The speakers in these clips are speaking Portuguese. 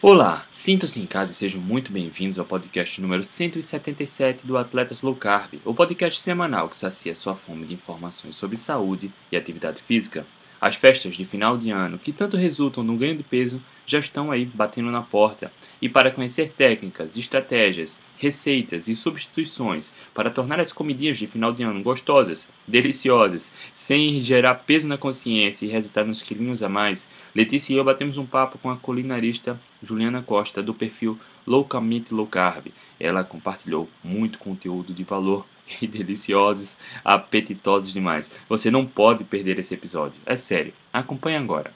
Olá, sintam-se em casa e sejam muito bem-vindos ao podcast número 177 do Atletas Low Carb, o podcast semanal que sacia sua fome de informações sobre saúde e atividade física. As festas de final de ano, que tanto resultam no ganho de peso, já estão aí batendo na porta. E para conhecer técnicas, estratégias, receitas e substituições para tornar as comidinhas de final de ano gostosas, deliciosas, sem gerar peso na consciência e resultar nos quilinhos a mais, Letícia e eu batemos um papo com a culinarista Juliana Costa do perfil Loucamente Low Carb. Ela compartilhou muito conteúdo de valor e deliciosos, apetitosos demais. Você não pode perder esse episódio. É sério. Acompanhe agora.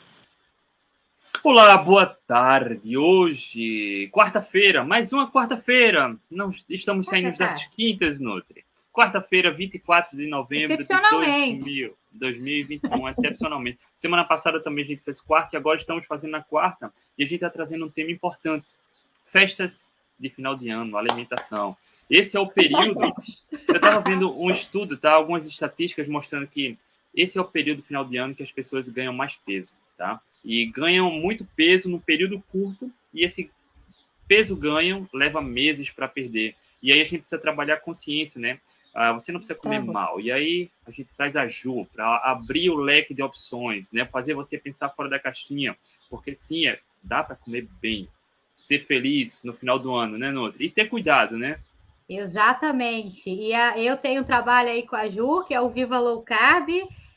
Olá, boa tarde. Hoje, quarta-feira, mais uma quarta-feira. Não estamos saindo das quintas, Nutri. Quarta-feira, 24 de novembro de 2000, 2021, excepcionalmente. Semana passada também a gente fez quarta e agora estamos fazendo na quarta e a gente está trazendo um tema importante: festas de final de ano, alimentação. Esse é o período. Eu estava vendo um estudo, tá? Algumas estatísticas mostrando que esse é o período final de ano que as pessoas ganham mais peso, tá? E ganham muito peso no período curto e esse peso ganho leva meses para perder. E aí a gente precisa trabalhar a consciência, né? Ah, você não precisa comer tá mal. E aí a gente traz a Ju para abrir o leque de opções, né? Fazer você pensar fora da caixinha, porque sim, é, dá para comer bem, ser feliz no final do ano, né, Nutri? E ter cuidado, né? Exatamente. E a, eu tenho um trabalho aí com a Ju, que é o Viva Low Carb.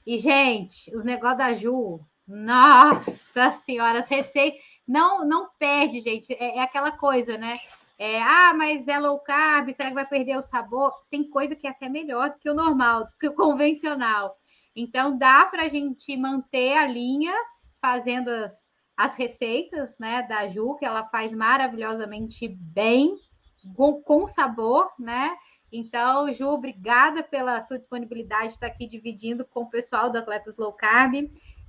E, gente, os negócios da Ju, nossa senhora, as receitas. Não, não perde, gente. É, é, aquela coisa, né? É, ah, mas é low carb, será que vai perder o sabor? Tem coisa que é até melhor do que o normal, do que o convencional. Então, dá para a gente manter a linha fazendo as, as receitas né, da Ju, que ela faz maravilhosamente bem, com, com sabor, né? Então, Ju, obrigada pela sua disponibilidade de estar aqui dividindo com o pessoal do Atletas Low Carb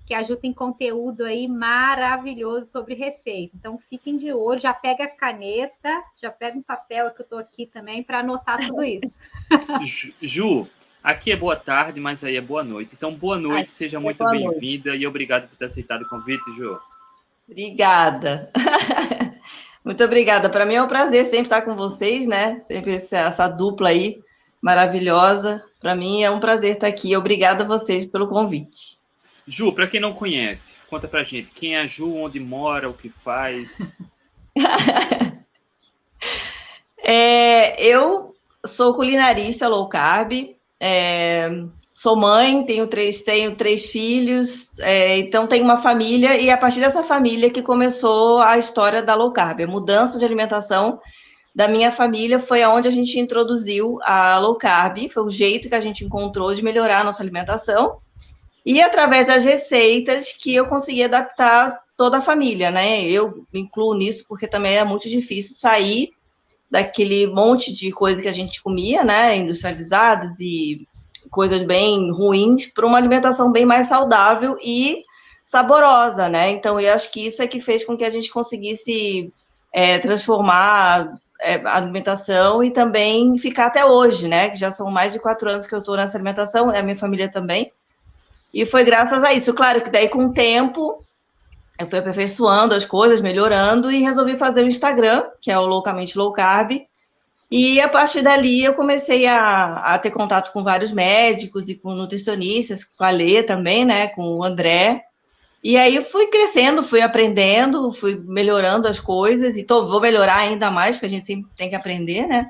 que a Ju tem conteúdo aí maravilhoso sobre receita. Então fiquem de olho, já pega a caneta, já pega um papel que eu estou aqui também para anotar tudo isso. Ju, aqui é boa tarde, mas aí é boa noite. Então, boa noite, seja é muito bem-vinda e obrigado por ter aceitado o convite, Ju. Obrigada. muito obrigada. Para mim é um prazer sempre estar com vocês, né? Sempre essa dupla aí maravilhosa. Para mim é um prazer estar aqui. Obrigada a vocês pelo convite. Ju, para quem não conhece, conta pra gente quem é a Ju, onde mora, o que faz. é, eu sou culinarista low carb, é, sou mãe, tenho três, tenho três filhos, é, então tenho uma família, e a partir dessa família que começou a história da low carb, a mudança de alimentação da minha família foi aonde a gente introduziu a low carb, foi o jeito que a gente encontrou de melhorar a nossa alimentação. E através das receitas que eu consegui adaptar toda a família, né? Eu me incluo nisso porque também é muito difícil sair daquele monte de coisa que a gente comia, né? Industrializadas e coisas bem ruins para uma alimentação bem mais saudável e saborosa, né? Então, eu acho que isso é que fez com que a gente conseguisse é, transformar é, a alimentação e também ficar até hoje, né? Que já são mais de quatro anos que eu estou nessa alimentação, é a minha família também. E foi graças a isso. Claro que daí, com o tempo, eu fui aperfeiçoando as coisas, melhorando, e resolvi fazer o Instagram, que é o Loucamente Low Carb. E a partir dali eu comecei a, a ter contato com vários médicos e com nutricionistas, com a Lê também, né? Com o André. E aí fui crescendo, fui aprendendo, fui melhorando as coisas, e tô, vou melhorar ainda mais, porque a gente sempre tem que aprender, né?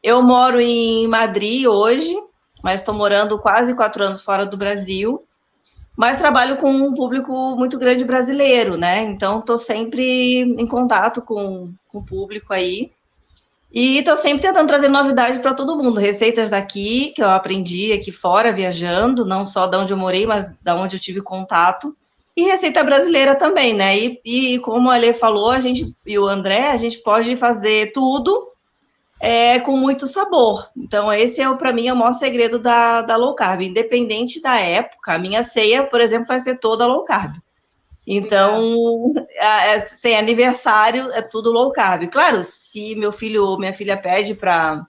Eu moro em Madrid hoje, mas estou morando quase quatro anos fora do Brasil mas trabalho com um público muito grande brasileiro, né? Então, estou sempre em contato com, com o público aí. E estou sempre tentando trazer novidade para todo mundo. Receitas daqui, que eu aprendi aqui fora, viajando, não só da onde eu morei, mas da onde eu tive contato. E receita brasileira também, né? E, e como a Lê falou, a gente e o André, a gente pode fazer tudo é, com muito sabor. Então, esse é, para mim, é o maior segredo da, da low carb. Independente da época, a minha ceia, por exemplo, vai ser toda low carb. Então, é, sem aniversário, é tudo low carb. Claro, se meu filho ou minha filha pede para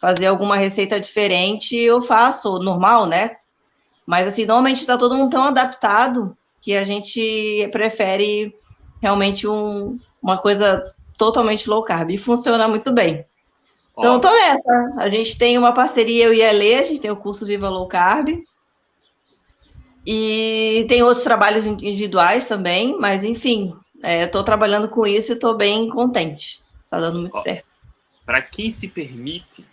fazer alguma receita diferente, eu faço normal, né? Mas, assim, normalmente está todo mundo tão adaptado que a gente prefere realmente um, uma coisa totalmente low carb. E funciona muito bem. Então, tô nessa. A gente tem uma parceria, eu e a Lê, a gente tem o curso Viva Low Carb. E tem outros trabalhos individuais também, mas enfim, estou é, trabalhando com isso e estou bem contente. Está dando muito Ó, certo. Para quem se permite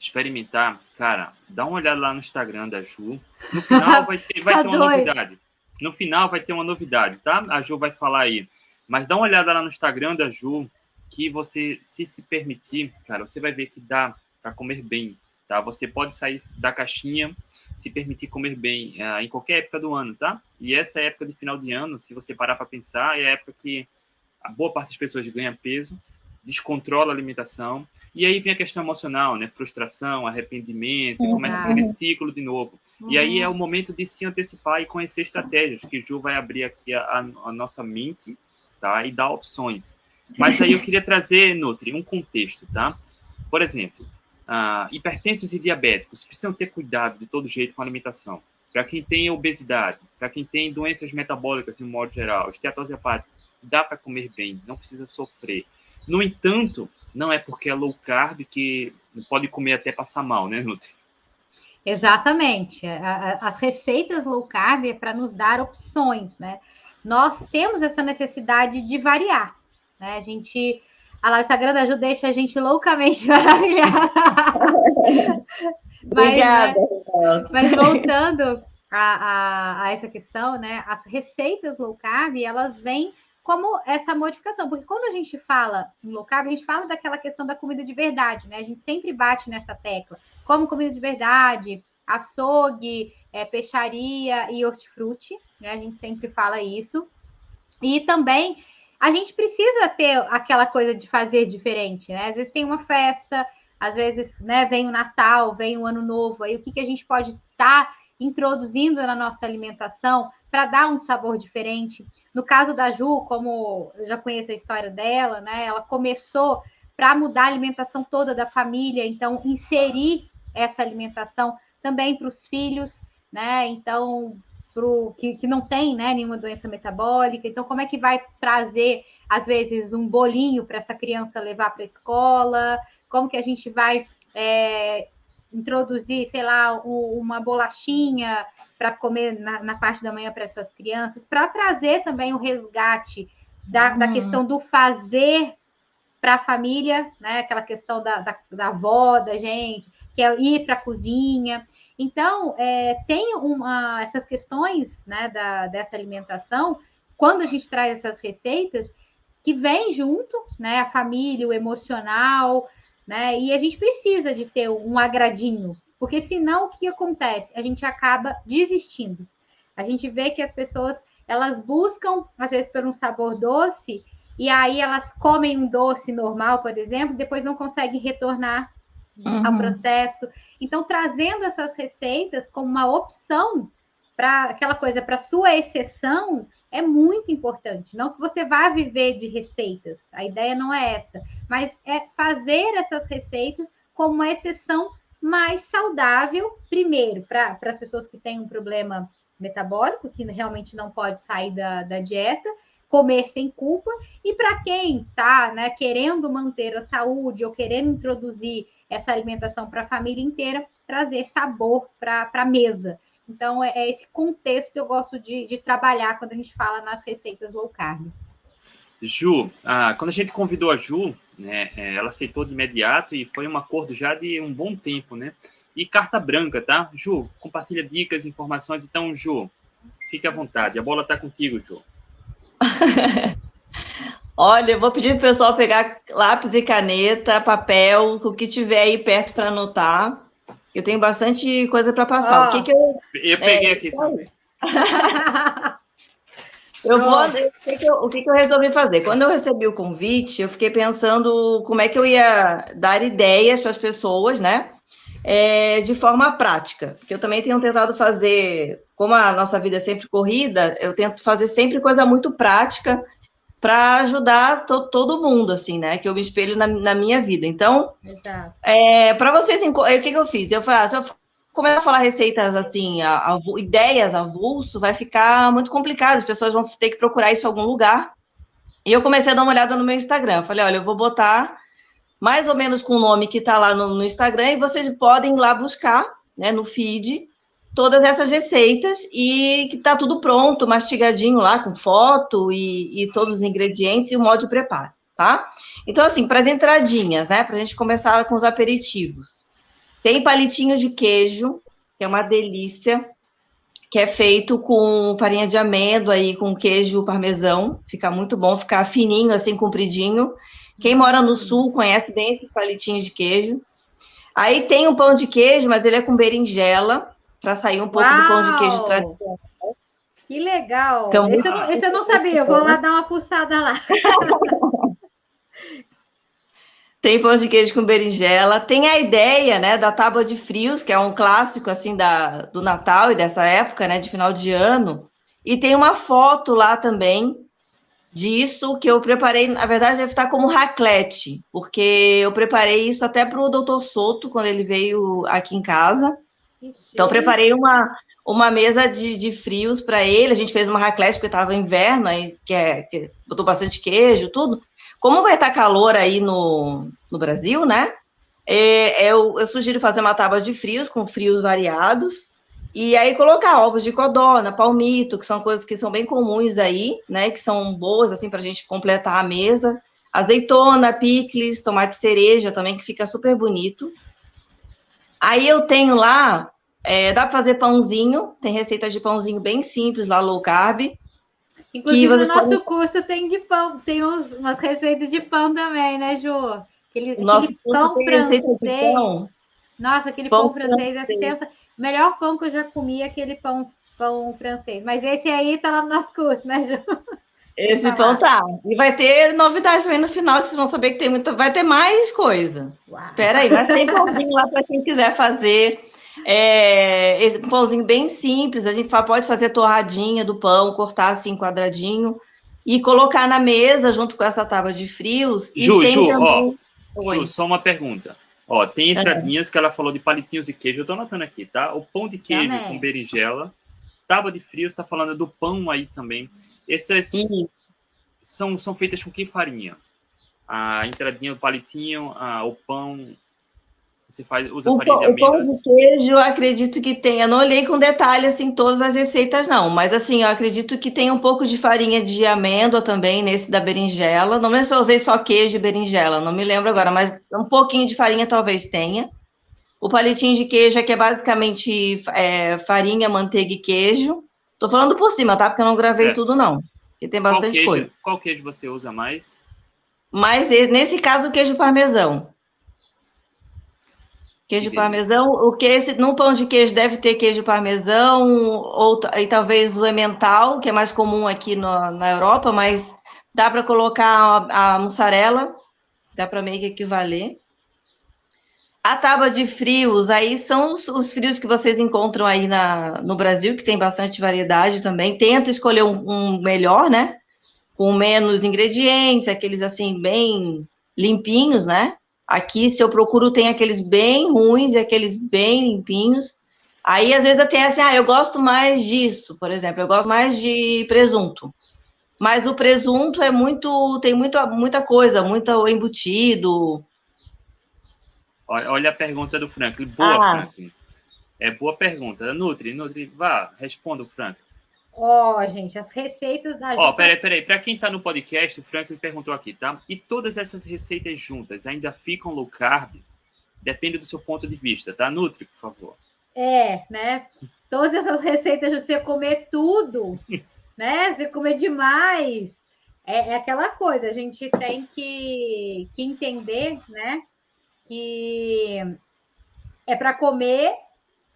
experimentar, cara, dá uma olhada lá no Instagram da Ju. No final vai ter, vai tá ter uma novidade. No final vai ter uma novidade, tá? A Ju vai falar aí. Mas dá uma olhada lá no Instagram da Ju, que você, se se permitir, cara, você vai ver que dá para comer bem, tá? Você pode sair da caixinha, se permitir comer bem uh, em qualquer época do ano, tá? E essa época de final de ano, se você parar para pensar, é a época que a boa parte das pessoas ganha peso, descontrola a alimentação, e aí vem a questão emocional, né? Frustração, arrependimento, uhum. começa aquele ciclo de novo. Uhum. E aí é o momento de se antecipar e conhecer estratégias, que Ju vai abrir aqui a, a, a nossa mente, tá? E dar opções. Mas aí eu queria trazer, Nutri, um contexto, tá? Por exemplo, uh, hipertensos e diabéticos precisam ter cuidado de todo jeito com a alimentação. Para quem tem obesidade, para quem tem doenças metabólicas de um modo geral, esteatose hepática, dá para comer bem, não precisa sofrer. No entanto, não é porque é low carb que pode comer até passar mal, né, Nutri? Exatamente. As receitas low carb é para nos dar opções, né? Nós temos essa necessidade de variar, né? A gente, a lá, o Instagram da Ju deixa a gente loucamente maravilhada. mas, Obrigada. Né, mas voltando a, a, a, essa questão, né? As receitas low carb, elas vêm como essa modificação, porque quando a gente fala em low carb, a gente fala daquela questão da comida de verdade, né? A gente sempre bate nessa tecla, como comida de verdade, açougue, é, peixaria e hortifruti, né? A gente sempre fala isso. E também a gente precisa ter aquela coisa de fazer diferente, né? Às vezes tem uma festa, às vezes né, vem o Natal, vem o Ano Novo, aí o que, que a gente pode estar tá introduzindo na nossa alimentação para dar um sabor diferente. No caso da Ju, como eu já conheço a história dela, né? Ela começou para mudar a alimentação toda da família, então inserir essa alimentação também para os filhos, né? Então, pro, que, que não tem né, nenhuma doença metabólica. Então, como é que vai trazer, às vezes, um bolinho para essa criança levar para a escola? Como que a gente vai é, introduzir, sei lá, uma bolachinha para comer na, na, parte da manhã para essas crianças, para trazer também o resgate da, da uhum. questão do fazer para a família, né? Aquela questão da, da, da avó, da gente, que é ir para a cozinha. Então, é, tem uma, essas questões né, da, dessa alimentação, quando a gente traz essas receitas, que vem junto, né? A família, o emocional, né? E a gente precisa de ter um agradinho, porque senão o que acontece? A gente acaba desistindo. A gente vê que as pessoas elas buscam, às vezes, por um sabor doce, e aí elas comem um doce normal, por exemplo, depois não conseguem retornar uhum. ao processo. Então, trazendo essas receitas como uma opção para aquela coisa, para sua exceção, é muito importante. Não que você vá viver de receitas, a ideia não é essa, mas é fazer essas receitas como uma exceção mais saudável, primeiro, para as pessoas que têm um problema metabólico, que realmente não pode sair da, da dieta, comer sem culpa, e para quem está né, querendo manter a saúde ou querendo introduzir essa alimentação para a família inteira, trazer sabor para a mesa. Então, é, é, esse contexto que eu gosto de, de, trabalhar quando a gente fala nas receitas low carb. Ju, ah, quando a gente convidou a Ju, né, é, ela aceitou de imediato e foi um acordo já de um bom tempo, né? E carta branca, tá? Ju, compartilha dicas, informações. Então, Ju, fique à vontade. A bola está contigo, Ju. Olha, eu vou pedir para o pessoal pegar lápis e caneta, papel, o que tiver aí perto para anotar. Eu tenho bastante coisa para passar. Oh, o que, que eu. Eu peguei é, aqui também. eu vou. O que, que eu, o que, que eu resolvi fazer? Quando eu recebi o convite, eu fiquei pensando como é que eu ia dar ideias para as pessoas, né? É, de forma prática, porque eu também tenho tentado fazer, como a nossa vida é sempre corrida, eu tento fazer sempre coisa muito prática para ajudar to, todo mundo, assim, né? Que eu me espelho na, na minha vida. Então, é, para vocês, o que, que eu fiz? Eu falei, ah, se eu começar a falar receitas assim, a, a, ideias avulso, vai ficar muito complicado. As pessoas vão ter que procurar isso em algum lugar. E eu comecei a dar uma olhada no meu Instagram. Eu falei, olha, eu vou botar mais ou menos com o nome que está lá no, no, Instagram, e vocês podem ir lá buscar, né, no feed, todas essas receitas, e que está tudo pronto, mastigadinho lá, com foto e, e, todos os ingredientes e o modo de preparo, tá? Então, assim, para as entradinhas, né, para a gente começar com os aperitivos. Tem palitinho de queijo, que é uma delícia, que é feito com farinha de amêndoa e com queijo parmesão, fica muito bom, fica fininho, assim, compridinho, quem mora no sul conhece bem esses palitinhos de queijo. Aí tem o pão de queijo, mas ele é com berinjela, para sair um pouco Uau! do pão de queijo tradicional. Que legal! Então, esse, eu não, esse eu não sabia, eu vou lá dar uma fuçada lá. tem pão de queijo com berinjela, tem a ideia, né, da tábua de frios, que é um clássico, assim, da, do Natal e dessa época, né, de final de ano, e tem uma foto lá também, disso que eu preparei, na verdade, deve estar como raclete, porque eu preparei isso até para o doutor Soto, quando ele veio aqui em casa. Então, preparei uma, uma mesa de, de frios para ele. A gente fez uma raclete, porque estava inverno, aí que, é, que botou bastante queijo, tudo. Como vai estar calor aí no, no Brasil, né? É, eu, eu sugiro fazer uma tábua de frios com frios variados. E aí colocar ovos de codorna, palmito, que são coisas que são bem comuns aí, né? Que são boas, assim, para a gente completar a mesa. Azeitona, picles, tomate cereja também, que fica super bonito. Aí eu tenho lá, é, dá para fazer pãozinho, tem receitas de pãozinho bem simples lá, low carb. Inclusive, no nosso podem... curso tem de pão, tem uns, umas receitas de pão também, né, Ju? Aquele, nosso aquele pão francês. Pão. Nossa, aquele pão, pão francês, é francês é sensacional melhor pão que eu já comi é aquele pão, pão francês. Mas esse aí tá lá no nosso curso, né, Ju? Esse pão tá. E vai ter novidade também no final, que vocês vão saber que tem muita. Vai ter mais coisa. Uau. Espera aí, vai ter pãozinho lá para quem quiser fazer. É, esse pãozinho bem simples, a gente pode fazer torradinha do pão, cortar assim quadradinho e colocar na mesa junto com essa tábua de frios. Ju, e tem Ju, também... ó, Ju, só uma pergunta. Ó, tem entradinhas que ela falou de palitinhos de queijo. Eu tô anotando aqui, tá? O pão de queijo também. com berinjela. Tábua de frios, tá falando do pão aí também. Essas são, são feitas com que farinha? A entradinha, o palitinho, a, o pão, você faz, usa o farinha de amêndoas? O pão de queijo, eu acredito que tenha. Não olhei com detalhe, assim, todas as receitas, não. Mas, assim, eu acredito que tem um pouco de farinha de amêndoa também, nesse da berinjela. Não lembro se eu usei só queijo e berinjela, não me lembro agora, mas um pouquinho de farinha talvez tenha. O palitinho de queijo aqui é basicamente é, farinha, manteiga e queijo. Tô falando por cima, tá? Porque eu não gravei certo. tudo, não. Porque tem bastante queijo, coisa. Qual queijo você usa mais? Mas, nesse caso, o queijo parmesão. Queijo parmesão, o que esse no pão de queijo deve ter queijo parmesão ou e talvez o emmental, que é mais comum aqui no, na Europa, mas dá para colocar a, a mussarela, dá para meio que equivaler. A tábua de frios, aí são os, os, frios que vocês encontram aí na, no Brasil, que tem bastante variedade também. Tenta escolher um, um melhor, né? Com menos ingredientes, aqueles assim, bem limpinhos, né? Aqui, se eu procuro, tem aqueles bem ruins e aqueles bem limpinhos. Aí, às vezes, até assim, ah, eu gosto mais disso, por exemplo, eu gosto mais de presunto. Mas o presunto é muito, tem muita, muita coisa, muito embutido. Olha a pergunta do Franklin. Boa, ah. Franklin. É boa pergunta. Nutri, Nutri, vá, responda o Franklin. Ó, oh, gente, as receitas da. Ó, oh, peraí, peraí. Para quem está no podcast, o Franklin perguntou aqui, tá? E todas essas receitas juntas ainda ficam low carb? Depende do seu ponto de vista, tá? Nutri, por favor. É, né? Todas essas receitas, você comer tudo, né? Você comer demais. É, é aquela coisa, a gente tem que, que entender, né? Que é para comer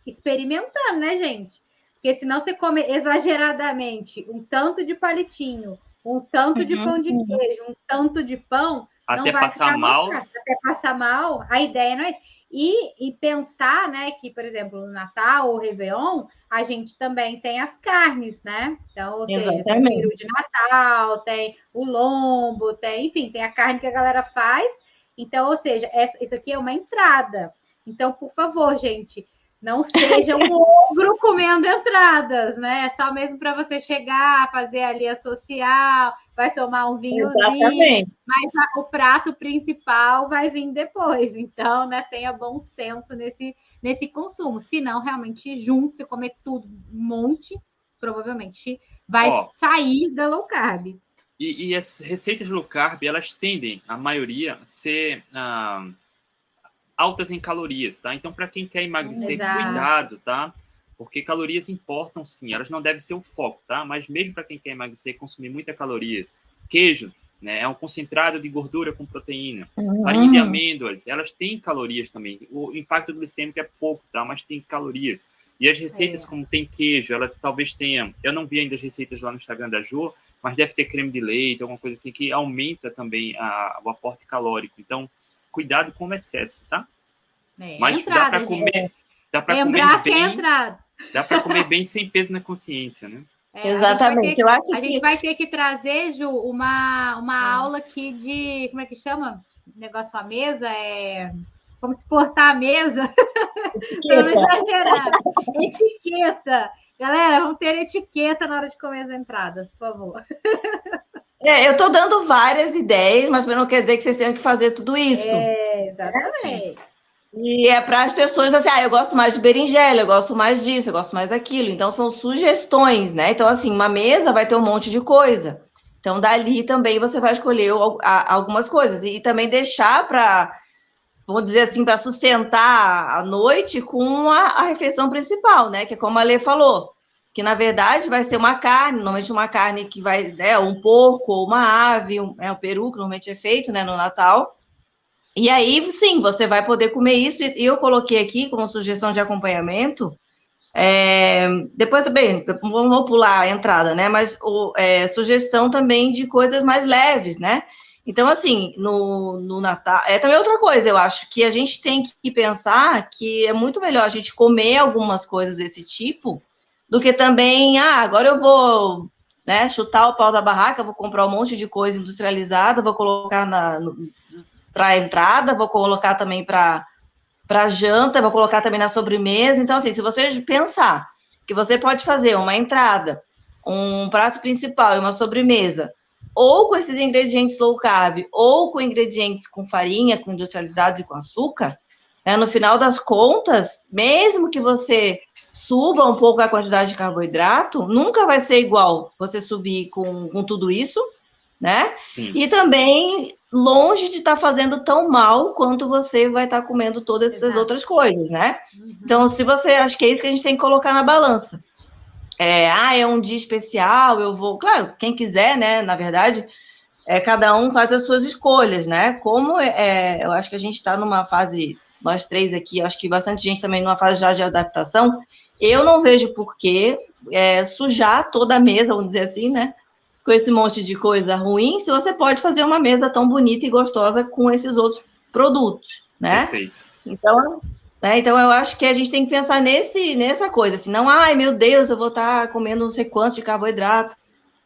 experimentando, né, gente? Porque senão você come exageradamente um tanto de palitinho, um tanto de pão de uhum. queijo, um tanto de pão, até passar mal. Até passar mal, a ideia não é isso. E, e pensar, né, que, por exemplo, no Natal ou Réveillon, a gente também tem as carnes, né? Então, ou seja, tem o peru de Natal, tem o lombo, tem, enfim, tem a carne que a galera faz. Então, ou seja, essa, isso aqui é uma entrada. Então, por favor, gente, não seja um ogro comendo entradas, né? É só mesmo para você chegar, fazer ali a social, vai tomar um vinhozinho, mas a, o prato principal vai vir depois. Então, né, tenha bom senso nesse, nesse consumo. Se não, realmente, junto, se comer tudo, um monte, provavelmente vai Ó, sair da low carb. E, e, as receitas low carb, elas tendem, a maioria, a ser ah, altas em calorias, tá? Então, para quem quer emagrecer, Exato. cuidado, tá? Porque calorias importam sim, elas não devem ser o foco, tá? Mas mesmo para quem quer emagrecer, consumir muita caloria. Queijo, né? É um concentrado de gordura com proteína. Uhum. Farinha de amêndoas, elas têm calorias também. O impacto glicêmico é pouco, tá? Mas tem calorias. E as receitas, é. como tem queijo, ela talvez tenha. Eu não vi ainda as receitas lá no Instagram da Jo, mas deve ter creme de leite, alguma coisa assim, que aumenta também a, o aporte calórico. Então, cuidado com o excesso, tá? É, mas entrada, dá para comer. Dá para comer bem. entrada. Dá para comer bem sem peso na consciência, né? É, Exatamente. A, gente, que, a gente vai ter que trazer, Ju, uma, uma ah. aula aqui de. Como é que chama? Negócio à mesa? É. Como se portar a mesa. Para não exagerar. etiqueta. Galera, vamos ter etiqueta na hora de comer as entradas, por favor. É, eu estou dando várias ideias, mas não quer dizer que vocês tenham que fazer tudo isso. É, exatamente. E é para as pessoas assim, ah, eu gosto mais de berinjela, eu gosto mais disso, eu gosto mais daquilo. Então são sugestões, né? Então assim, uma mesa vai ter um monte de coisa. Então dali também você vai escolher algumas coisas e também deixar para vamos dizer assim, para sustentar a noite com a, a, refeição principal, né? Que é como a Lê falou, que na verdade vai ser uma carne, normalmente uma carne que vai, né, um porco ou uma ave, um, é um peru que normalmente é feito, né, no Natal. E aí, sim, você vai poder comer isso. E eu coloquei aqui como sugestão de acompanhamento. É, depois, bem, vamos pular a entrada, né? Mas o, é, sugestão também de coisas mais leves, né? Então, assim, no, no Natal. É também outra coisa, eu acho que a gente tem que pensar que é muito melhor a gente comer algumas coisas desse tipo do que também, ah, agora eu vou né, chutar o pau da barraca, vou comprar um monte de coisa industrializada, vou colocar na, para a entrada, vou colocar também para para janta, vou colocar também na sobremesa. Então, assim, se você pensar que você pode fazer uma entrada, um prato principal e uma sobremesa, ou com esses ingredientes low carb, ou com ingredientes com farinha, com industrializados e com açúcar, né, no final das contas, mesmo que você suba um pouco a quantidade de carboidrato, nunca vai ser igual você subir com, com tudo isso, né? Sim. E também longe de estar tá fazendo tão mal quanto você vai estar tá comendo todas essas Exato. outras coisas, né? Uhum. Então, se você acha que é isso que a gente tem que colocar na balança. É, ah, é um dia especial, eu vou. Claro, quem quiser, né? Na verdade, é, cada um faz as suas escolhas, né? Como é, é eu acho que a gente está numa fase, nós três aqui, acho que bastante gente também numa fase já de adaptação. Eu não vejo por que é, sujar toda a mesa, vamos dizer assim, né? com esse monte de coisa ruim, se você pode fazer uma mesa tão bonita e gostosa com esses outros produtos, né? Perfeito. Então, né, então eu acho que a gente tem que pensar nesse, nessa coisa, assim, não, ai meu Deus, eu vou estar tá comendo não sei quanto de carboidrato,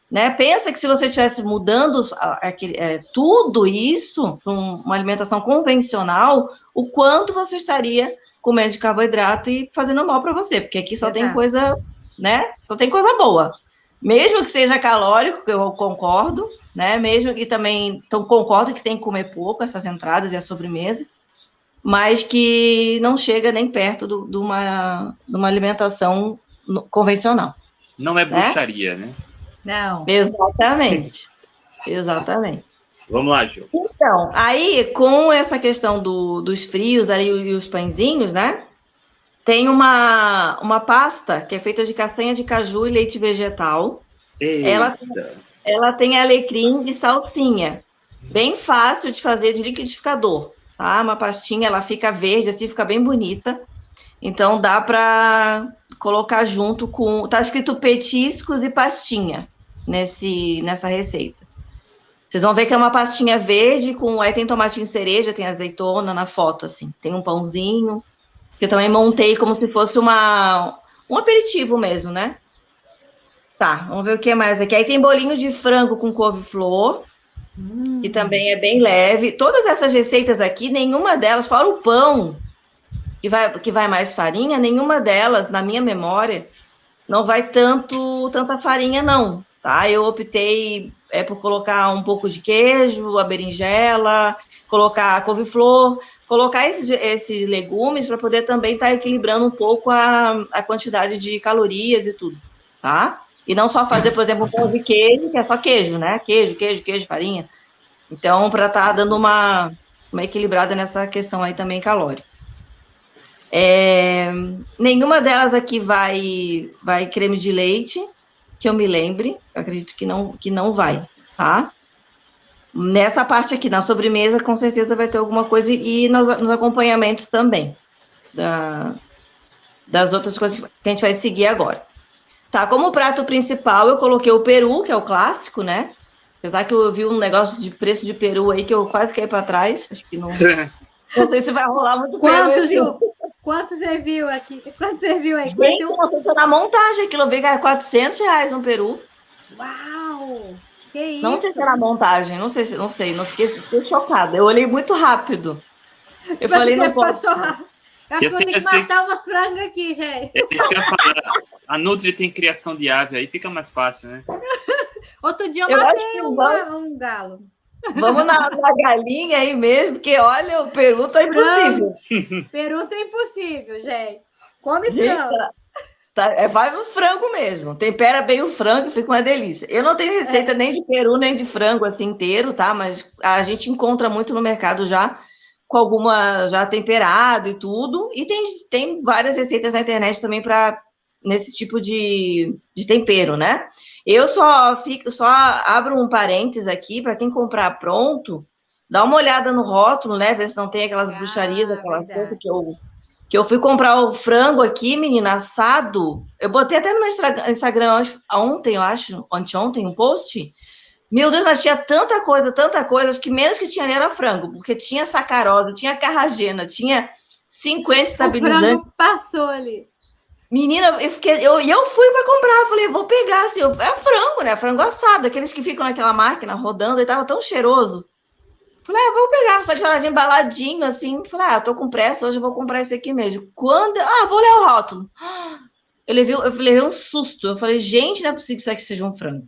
né? Pensa que se você estivesse mudando aquele, é, tudo isso para uma alimentação convencional, o quanto você estaria comendo de carboidrato e fazendo mal para você, porque aqui só Exato. tem coisa, né? Só tem coisa boa mesmo que seja calórico, que eu concordo, né? Mesmo que também, então concordo que tem que comer pouco essas entradas e a sobremesa, mas que não chega nem perto do, de, uma, de uma alimentação convencional. Não é né? bruxaria, né? né? Não. Exatamente. Exatamente. Vamos lá, Gil. Então, aí, com essa questão do, dos frios ali e os pãezinhos, né? Tem uma, uma pasta que é feita de castanha de caju e leite vegetal. Ela, ela tem alecrim e salsinha. Bem fácil de fazer de liquidificador, tá? Uma pastinha, ela fica verde, assim, fica bem bonita. Então dá para colocar junto com. Tá escrito petiscos e pastinha nesse, nessa receita. Vocês vão ver que é uma pastinha verde com. Aí tem tomatinho cereja, tem azeitona na foto, assim. Tem um pãozinho, eu também montei como se fosse uma, um aperitivo mesmo, né? Tá, vamos ver o que mais aqui. Aí tem bolinho de frango com couve-flor, hum. também é bem leve. Todas essas receitas aqui, nenhuma delas, fora o pão, que vai, que vai mais farinha, nenhuma delas, na minha memória, não vai tanto tanta farinha, não. tá? Eu optei é, por colocar um pouco de queijo, a berinjela, colocar couve-flor, colocar esses, esses legumes para poder também estar tá equilibrando um pouco a, a quantidade de calorias e tudo, tá? E não só fazer, por exemplo, um pão de queijo, que é só queijo, né? Queijo, queijo, queijo, farinha. Então, para estar tá dando uma, uma equilibrada nessa questão aí também calórica. É, nenhuma delas aqui vai vai creme de leite, que eu me lembre. Eu acredito que não, que não vai, tá? Nessa parte aqui, na sobremesa, com certeza vai ter alguma coisa, e nos, nos acompanhamentos também, da, das outras coisas que a gente vai seguir agora. Tá, como prato principal, eu coloquei o peru, que é o clássico, né? Apesar que eu vi um negócio de preço de peru aí que eu quase caí para trás. Acho que não. não sei se vai rolar muito Quanto, peru. Quanto você viu aqui? Quanto você viu aí? Gente, um... não sei se é na montagem, aquilo veio 400 reais no peru. Uau! Que isso? Não sei se era montagem, não sei, não sei, não fiquei, fiquei chocada. Eu olhei muito rápido. Eu falei, não posso. Eu acho que vou ter que matar umas frangas aqui, gente. É isso que eu ia falar. A Nutri tem criação de ave, aí fica mais fácil, né? Outro dia eu, eu matei um, vamos... um galo. Vamos na, na, galinha aí mesmo, porque olha, o peru tá impossível. Peru tá impossível, gente. Come frango. Tá, é, vai no frango mesmo. Tempera bem o frango, fica uma delícia. Eu não tenho receita é. nem de peru, nem de frango assim inteiro, tá? Mas a gente encontra muito no mercado já com alguma já temperado e tudo. E tem, tem várias receitas na internet também para nesse tipo de, de tempero, né? Eu só fico, só abro um parênteses aqui para quem comprar pronto, dá uma olhada no rótulo, né? Ver se não tem aquelas ah, bruxarias, aquela coisa que eu que eu fui comprar o frango aqui, menina, assado. Eu botei até no meu Instagram ontem, eu acho, anteontem, um post. Meu Deus, mas tinha tanta coisa, tanta coisa, acho que menos que tinha ali era frango, porque tinha sacarose, tinha carragena, tinha 50 estabilizantes. O frango passou ali. Menina, eu fiquei, eu, eu fui para comprar, falei, vou pegar, assim, eu, é frango, né? Frango assado, aqueles que ficam naquela máquina rodando, e tava tão cheiroso. Falei, ah, vou pegar, só que já estava embaladinho assim. Falei, ah, tô com pressa, hoje eu vou comprar esse aqui mesmo. Quando. Ah, vou ler o rótulo. Eu levei, eu levei um susto. Eu falei, gente, não é possível que isso aqui seja um frango.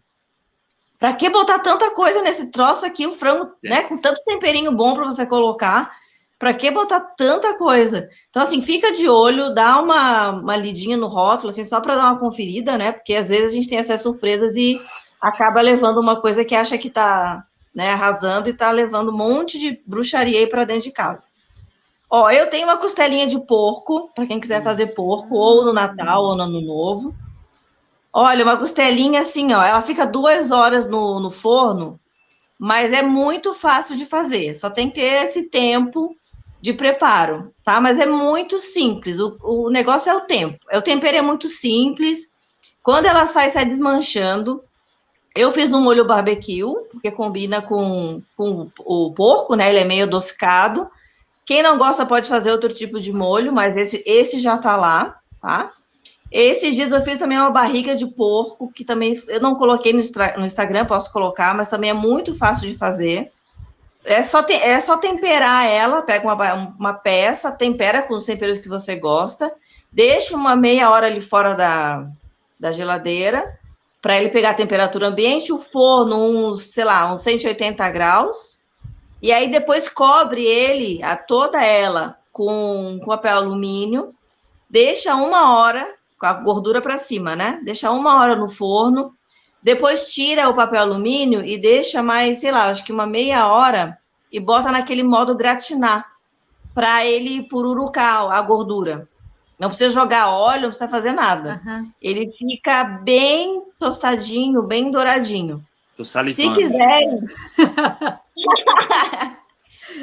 Pra que botar tanta coisa nesse troço aqui? O frango, é. né? Com tanto temperinho bom para você colocar. Pra que botar tanta coisa? Então, assim, fica de olho, dá uma, uma lidinha no rótulo, assim, só para dar uma conferida, né? Porque às vezes a gente tem essas surpresas e acaba levando uma coisa que acha que tá né, arrasando e tá levando um monte de bruxaria aí para dentro de casa. Ó, eu tenho uma costelinha de porco, para quem quiser fazer porco, ou no Natal ou no Ano Novo. Olha, uma costelinha assim, ó, ela fica duas horas no, no forno, mas é muito fácil de fazer. Só tem que ter esse tempo de preparo, tá? Mas é muito simples. O, o negócio é o tempo. O tempero é muito simples. Quando ela sai, sai desmanchando. Eu fiz um molho barbecue, porque combina com, com o porco, né? Ele é meio adocicado. Quem não gosta pode fazer outro tipo de molho, mas esse, esse já tá lá, tá? Esses dias eu fiz também uma barriga de porco, que também eu não coloquei no, no Instagram, posso colocar, mas também é muito fácil de fazer. É só, te, é só temperar ela, pega uma, uma peça, tempera com os temperos que você gosta, deixa uma meia hora ali fora da, da geladeira, para ele pegar a temperatura ambiente, o forno uns, sei lá, uns 180 graus, e aí depois cobre ele, a toda ela, com, com papel alumínio, deixa uma hora, com a gordura para cima, né? Deixa uma hora no forno, depois tira o papel alumínio e deixa mais, sei lá, acho que uma meia hora e bota naquele modo gratinar, para ele pururucar a gordura. Não precisa jogar óleo, não precisa fazer nada. Uhum. Ele fica bem tostadinho, bem douradinho. Tô salivando. Se quiserem.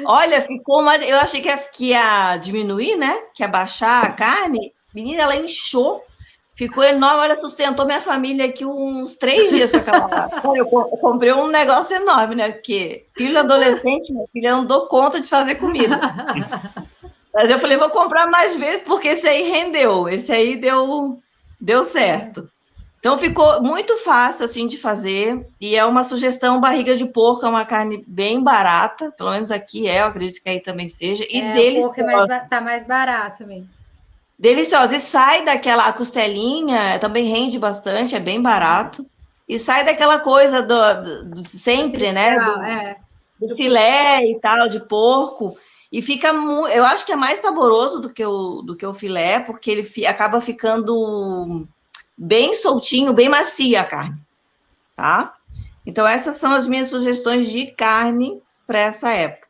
Olha, ficou uma. Eu achei que ia, que ia diminuir, né? Que ia baixar a carne. Menina, ela inchou. Ficou enorme, olha, sustentou minha família aqui uns três dias com aquela. eu comprei um negócio enorme, né? Porque filho adolescente, minha filha não dou conta de fazer comida. Mas eu falei, vou comprar mais vezes, porque esse aí rendeu, esse aí deu, deu certo. Então ficou muito fácil assim de fazer e é uma sugestão barriga de porco, é uma carne bem barata, pelo menos aqui é, eu acredito que aí também seja. E é, deliciosa. O porco é mais, tá mais barato mesmo. Deliciosa. E sai daquela costelinha, também rende bastante, é bem barato. e sai daquela coisa do, do sempre, né? Do, é. do filé e tal, de porco. E fica eu acho que é mais saboroso do que o, do que o filé, porque ele fi, acaba ficando bem soltinho, bem macia a carne, tá? Então, essas são as minhas sugestões de carne para essa época.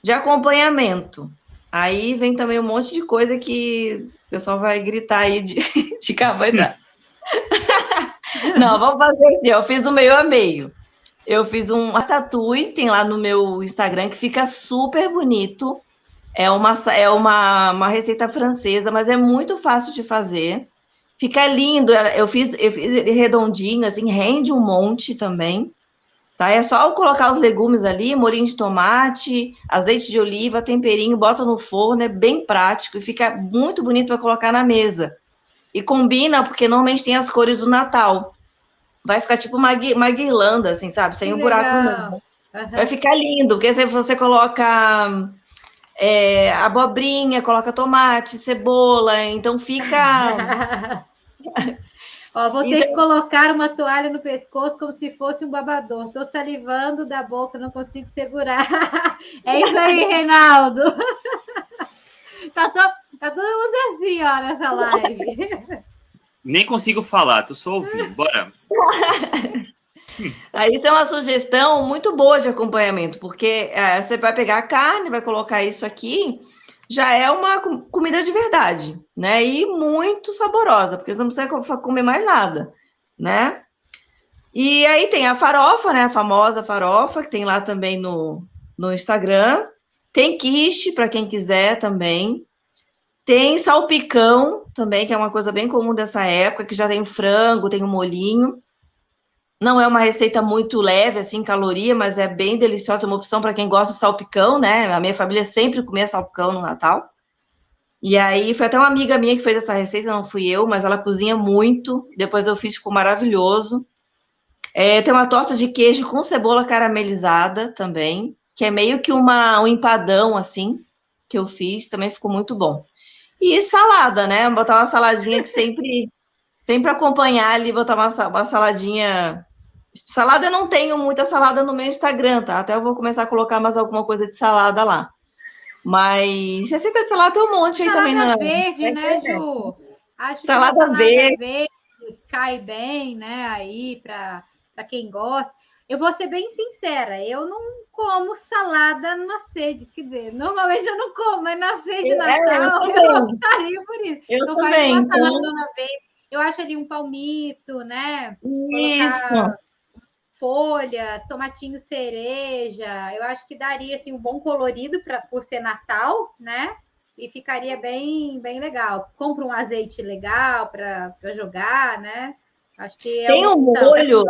De acompanhamento. Aí vem também um monte de coisa que o pessoal vai gritar aí de, de carboidrato. Não, vamos fazer assim, eu fiz o meio a meio. Eu fiz um ratatouille, tem lá no meu Instagram, que fica super bonito. É uma, é uma, uma receita francesa, mas é muito fácil de fazer. Fica lindo. Eu fiz, eu fiz ele redondinho, assim, rende um monte também. Tá? É só colocar os legumes ali, molinho de tomate, azeite de oliva, temperinho, bota no forno, é bem prático e fica muito bonito para colocar na mesa. E combina, porque normalmente tem as cores do Natal. Vai ficar tipo uma, uma guirlanda, assim, sabe? Sem que um buraco. Uhum. Vai ficar lindo, porque se você coloca é, abobrinha, coloca tomate, cebola, então fica. Ó, vou ter então... que colocar uma toalha no pescoço como se fosse um babador. Estou salivando da boca, não consigo segurar. é isso aí, Reinaldo. tá, to... tá todo mundo assim, ó, nessa live. Nem consigo falar, tô só ouvindo. Bora. Aí isso é uma sugestão muito boa de acompanhamento, porque é, você vai pegar a carne, vai colocar isso aqui, já é uma comida de verdade, né? E muito saborosa, porque você não precisa comer mais nada, né? E aí tem a farofa, né? A famosa farofa, que tem lá também no, no Instagram. Tem quiche, para quem quiser também. Tem salpicão também, que é uma coisa bem comum dessa época, que já tem frango, tem o um molinho. Não é uma receita muito leve, assim, caloria, mas é bem deliciosa, uma opção para quem gosta de salpicão, né? A minha família sempre comia salpicão no Natal. E aí, foi até uma amiga minha que fez essa receita, não fui eu, mas ela cozinha muito. Depois eu fiz, ficou maravilhoso. É, tem uma torta de queijo com cebola caramelizada também, que é meio que uma, um empadão, assim, que eu fiz, também ficou muito bom. E salada, né? Botar uma saladinha que sempre sempre acompanhar ali, botar uma, uma saladinha. Salada eu não tenho muita salada no meu Instagram, tá? Até eu vou começar a colocar mais alguma coisa de salada lá. Mas receita de salada tem um monte aí salada também. Salada verde, é, né, Ju? Acho salada, que salada verde. verde cai bem, né? Aí para quem gosta. Eu vou ser bem sincera, eu não como salada na sede, quer dizer, normalmente eu não como, mas na sede é, Natal eu, eu optaria por isso. Eu então também, faz uma salada então... verde eu acho ali um palmito, né? Isso. Folhas, tomatinho cereja. Eu acho que daria assim um bom colorido para por ser Natal, né? E ficaria bem, bem legal. Compra um azeite legal para jogar, né? Acho que é tem um molho.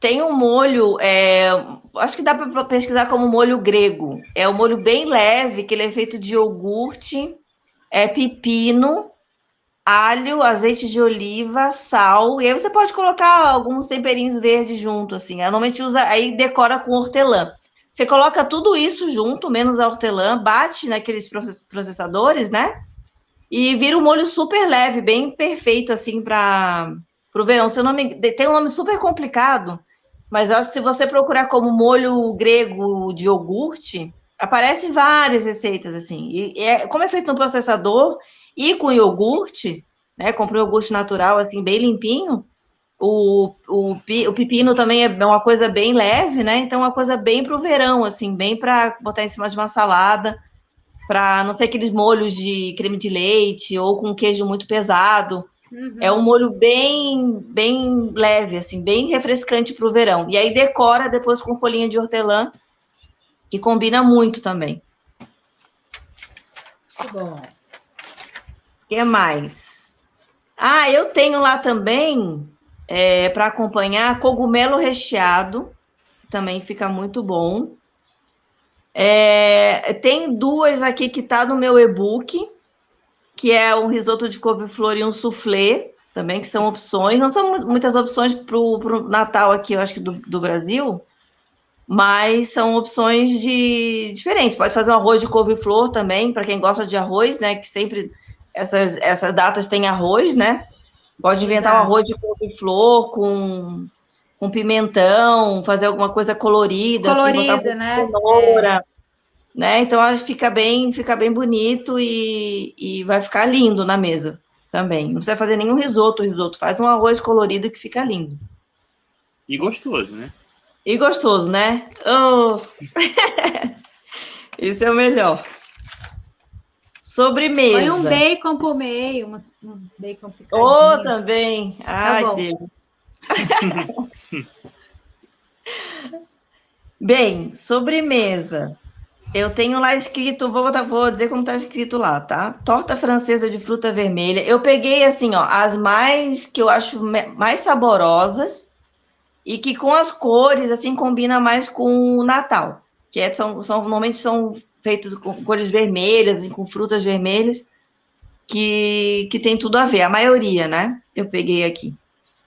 Tem um molho, é, acho que dá para pesquisar como molho grego. É um molho bem leve, que ele é feito de iogurte, é pepino, alho, azeite de oliva, sal, e aí você pode colocar alguns temperinhos verdes junto, assim. Normalmente usa, aí decora com hortelã. Você coloca tudo isso junto, menos a hortelã, bate naqueles processadores, né? E vira um molho super leve, bem perfeito, assim, para o verão. Seu nome tem um nome super complicado, mas eu acho que se você procurar como molho grego de iogurte, aparecem várias receitas, assim. E é, como é feito no processador, e com iogurte, né? Comprei iogurte natural, assim, bem limpinho. O, o, o pepino também é uma coisa bem leve, né? Então, é uma coisa bem para o verão, assim, bem para botar em cima de uma salada, para não ser aqueles molhos de creme de leite ou com queijo muito pesado. Uhum. É um molho bem, bem leve, assim, bem refrescante para o verão. E aí decora depois com folhinha de hortelã, que combina muito também. Muito bom que mais? Ah, eu tenho lá também, é, para acompanhar, cogumelo recheado, também fica muito bom. É, tem duas aqui que tá no meu e-book, que é um risoto de couve-flor e um soufflé, também, que são opções. Não são muitas opções para o Natal aqui, eu acho que do, do Brasil, mas são opções de diferentes. Pode fazer um arroz de couve-flor também, para quem gosta de arroz, né? Que sempre essas, essas datas têm arroz, né? Pode inventar um arroz de couve-flor com com pimentão, fazer alguma coisa colorida, colorida, assim, né? Cenoura, é. né? Então acho que fica bem, fica bem bonito e, e vai ficar lindo na mesa também. Não precisa fazer nenhum risoto, risoto faz um arroz colorido que fica lindo. E gostoso, né? E gostoso, né? Oh. Isso é o melhor. Sobremesa. Põe um bacon por meio, uns, uns bacon picadinho. Oh, também. Tá Ai, tá Deus. Bem, sobremesa. Eu tenho lá escrito, vou, vou dizer como está escrito lá, tá? Torta francesa de fruta vermelha. Eu peguei, assim, ó, as mais que eu acho mais saborosas e que com as cores, assim, combina mais com o Natal. Que é, são, são, normalmente são feitas com cores vermelhas e com frutas vermelhas, que, que tem tudo a ver, a maioria, né? Eu peguei aqui.